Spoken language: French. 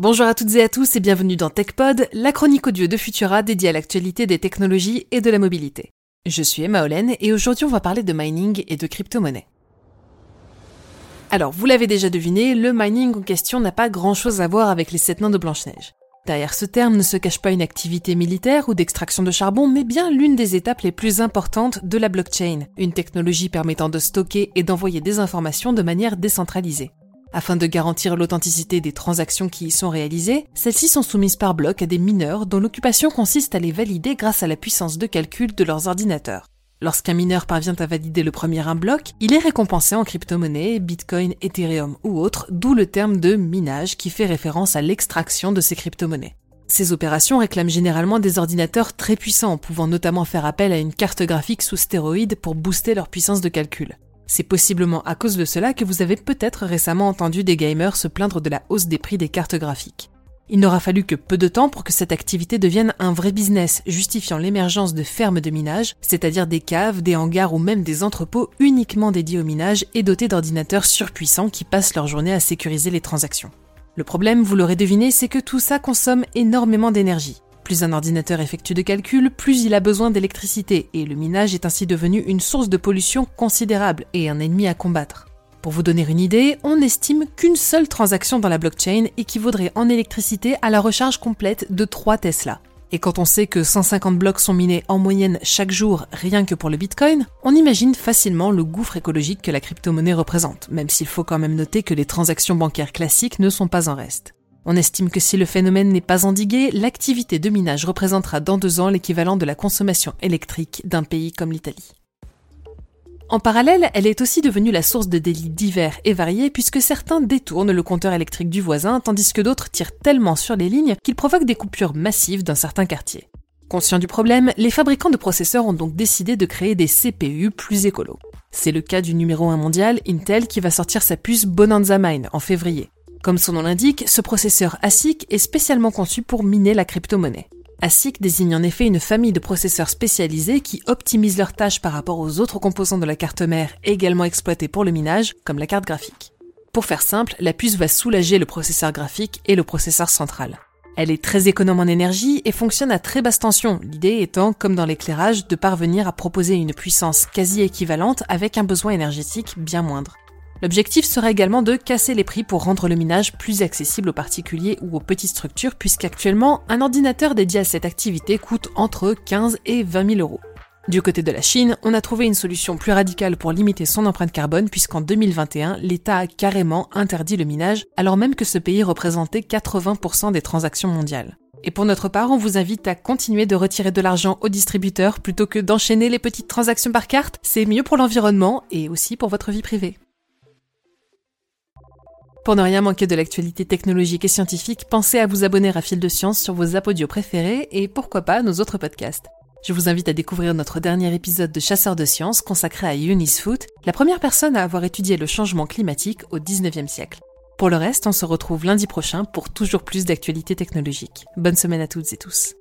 Bonjour à toutes et à tous et bienvenue dans TechPod, la chronique audio de Futura dédiée à l'actualité des technologies et de la mobilité. Je suis Emma Olen et aujourd'hui on va parler de mining et de crypto-monnaie. Alors, vous l'avez déjà deviné, le mining en question n'a pas grand chose à voir avec les sept nains de Blanche-Neige. Derrière ce terme ne se cache pas une activité militaire ou d'extraction de charbon, mais bien l'une des étapes les plus importantes de la blockchain, une technologie permettant de stocker et d'envoyer des informations de manière décentralisée. Afin de garantir l'authenticité des transactions qui y sont réalisées, celles-ci sont soumises par bloc à des mineurs dont l'occupation consiste à les valider grâce à la puissance de calcul de leurs ordinateurs. Lorsqu'un mineur parvient à valider le premier un bloc, il est récompensé en crypto-monnaie, bitcoin, ethereum ou autre, d'où le terme de minage qui fait référence à l'extraction de ces crypto-monnaies. Ces opérations réclament généralement des ordinateurs très puissants, pouvant notamment faire appel à une carte graphique sous stéroïde pour booster leur puissance de calcul. C'est possiblement à cause de cela que vous avez peut-être récemment entendu des gamers se plaindre de la hausse des prix des cartes graphiques. Il n'aura fallu que peu de temps pour que cette activité devienne un vrai business, justifiant l'émergence de fermes de minage, c'est-à-dire des caves, des hangars ou même des entrepôts uniquement dédiés au minage et dotés d'ordinateurs surpuissants qui passent leur journée à sécuriser les transactions. Le problème, vous l'aurez deviné, c'est que tout ça consomme énormément d'énergie. Plus un ordinateur effectue de calculs, plus il a besoin d'électricité, et le minage est ainsi devenu une source de pollution considérable et un ennemi à combattre. Pour vous donner une idée, on estime qu'une seule transaction dans la blockchain équivaudrait en électricité à la recharge complète de 3 Tesla. Et quand on sait que 150 blocs sont minés en moyenne chaque jour rien que pour le Bitcoin, on imagine facilement le gouffre écologique que la crypto-monnaie représente, même s'il faut quand même noter que les transactions bancaires classiques ne sont pas en reste. On estime que si le phénomène n'est pas endigué, l'activité de minage représentera dans deux ans l'équivalent de la consommation électrique d'un pays comme l'Italie. En parallèle, elle est aussi devenue la source de délits divers et variés puisque certains détournent le compteur électrique du voisin tandis que d'autres tirent tellement sur les lignes qu'ils provoquent des coupures massives dans certains quartiers. Conscients du problème, les fabricants de processeurs ont donc décidé de créer des CPU plus écolos. C'est le cas du numéro 1 mondial, Intel, qui va sortir sa puce Bonanza Mine en février. Comme son nom l'indique, ce processeur ASIC est spécialement conçu pour miner la crypto-monnaie. ASIC désigne en effet une famille de processeurs spécialisés qui optimisent leurs tâches par rapport aux autres composants de la carte mère également exploités pour le minage, comme la carte graphique. Pour faire simple, la puce va soulager le processeur graphique et le processeur central. Elle est très économe en énergie et fonctionne à très basse tension, l'idée étant, comme dans l'éclairage, de parvenir à proposer une puissance quasi équivalente avec un besoin énergétique bien moindre. L'objectif sera également de casser les prix pour rendre le minage plus accessible aux particuliers ou aux petites structures, puisqu'actuellement, un ordinateur dédié à cette activité coûte entre 15 et 20 000 euros. Du côté de la Chine, on a trouvé une solution plus radicale pour limiter son empreinte carbone puisqu'en 2021, l'État a carrément interdit le minage alors même que ce pays représentait 80% des transactions mondiales. Et pour notre part, on vous invite à continuer de retirer de l'argent aux distributeurs plutôt que d'enchaîner les petites transactions par carte, c'est mieux pour l'environnement et aussi pour votre vie privée. Pour ne rien manquer de l'actualité technologique et scientifique, pensez à vous abonner à Fil de Science sur vos apodios préférés et pourquoi pas nos autres podcasts. Je vous invite à découvrir notre dernier épisode de Chasseurs de sciences consacré à Eunice Foot, la première personne à avoir étudié le changement climatique au 19e siècle. Pour le reste, on se retrouve lundi prochain pour toujours plus d'actualités technologiques. Bonne semaine à toutes et tous.